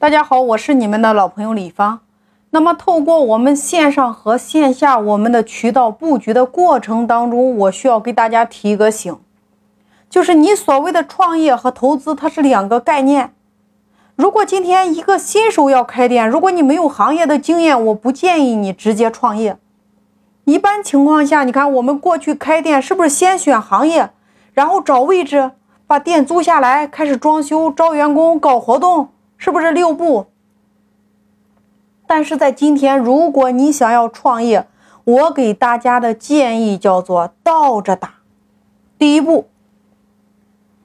大家好，我是你们的老朋友李芳。那么，透过我们线上和线下我们的渠道布局的过程当中，我需要给大家提一个醒，就是你所谓的创业和投资，它是两个概念。如果今天一个新手要开店，如果你没有行业的经验，我不建议你直接创业。一般情况下，你看我们过去开店是不是先选行业，然后找位置，把店租下来，开始装修、招员工、搞活动？是不是六步？但是在今天，如果你想要创业，我给大家的建议叫做倒着打。第一步，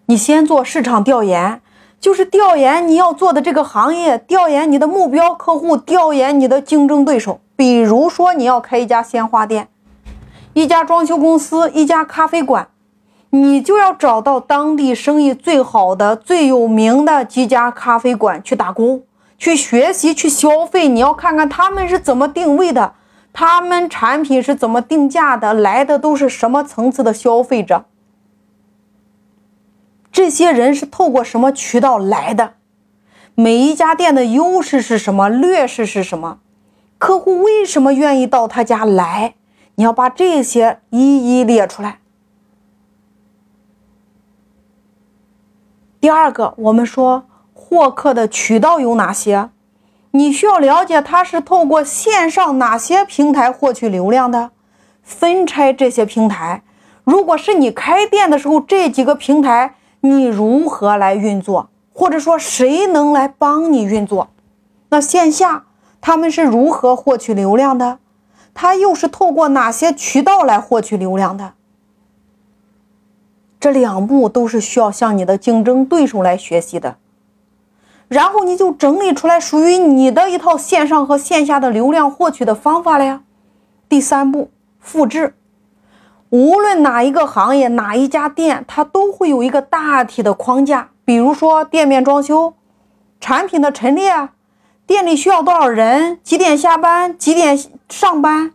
你先做市场调研，就是调研你要做的这个行业，调研你的目标客户，调研你的竞争对手。比如说，你要开一家鲜花店，一家装修公司，一家咖啡馆。你就要找到当地生意最好的、最有名的几家咖啡馆去打工、去学习、去消费。你要看看他们是怎么定位的，他们产品是怎么定价的，来的都是什么层次的消费者，这些人是透过什么渠道来的？每一家店的优势是什么？劣势是什么？客户为什么愿意到他家来？你要把这些一一列出来。第二个，我们说获客的渠道有哪些？你需要了解他是透过线上哪些平台获取流量的，分拆这些平台。如果是你开店的时候，这几个平台你如何来运作，或者说谁能来帮你运作？那线下他们是如何获取流量的？他又是透过哪些渠道来获取流量的？这两步都是需要向你的竞争对手来学习的，然后你就整理出来属于你的一套线上和线下的流量获取的方法了呀。第三步，复制。无论哪一个行业、哪一家店，它都会有一个大体的框架，比如说店面装修、产品的陈列、店里需要多少人、几点下班、几点上班、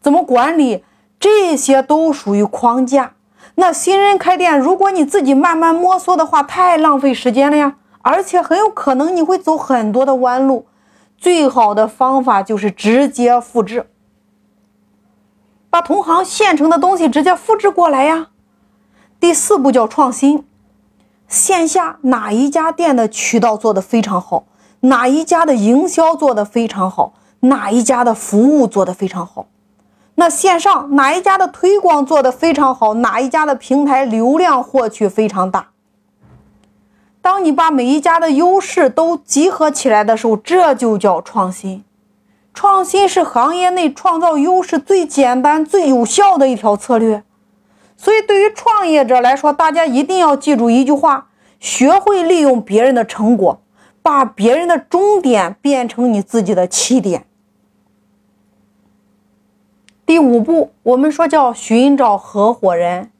怎么管理，这些都属于框架。那新人开店，如果你自己慢慢摸索的话，太浪费时间了呀，而且很有可能你会走很多的弯路。最好的方法就是直接复制，把同行现成的东西直接复制过来呀。第四步叫创新，线下哪一家店的渠道做得非常好，哪一家的营销做得非常好，哪一家的服务做得非常好。那线上哪一家的推广做得非常好？哪一家的平台流量获取非常大？当你把每一家的优势都集合起来的时候，这就叫创新。创新是行业内创造优势最简单、最有效的一条策略。所以，对于创业者来说，大家一定要记住一句话：学会利用别人的成果，把别人的终点变成你自己的起点。第五步，我们说叫寻找合伙人，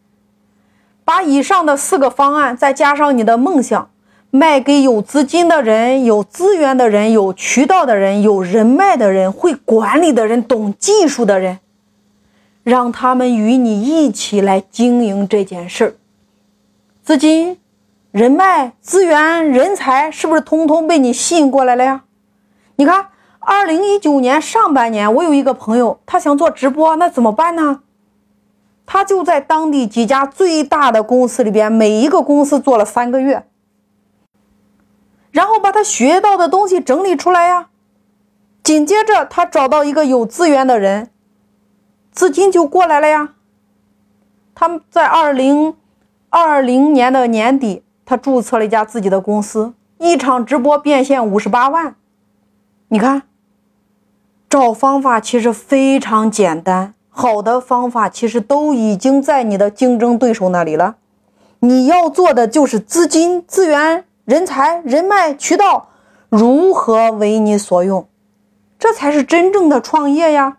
把以上的四个方案再加上你的梦想，卖给有资金的人、有资源的人、有渠道的人、有人脉的人、会管理的人、懂技术的人，让他们与你一起来经营这件事儿。资金、人脉、资源、人才，是不是通通被你吸引过来了呀？你看。二零一九年上半年，我有一个朋友，他想做直播，那怎么办呢？他就在当地几家最大的公司里边，每一个公司做了三个月，然后把他学到的东西整理出来呀。紧接着，他找到一个有资源的人，资金就过来了呀。他们在二零二零年的年底，他注册了一家自己的公司，一场直播变现五十八万，你看。找方法其实非常简单，好的方法其实都已经在你的竞争对手那里了。你要做的就是资金、资源、人才、人脉、渠道如何为你所用，这才是真正的创业呀。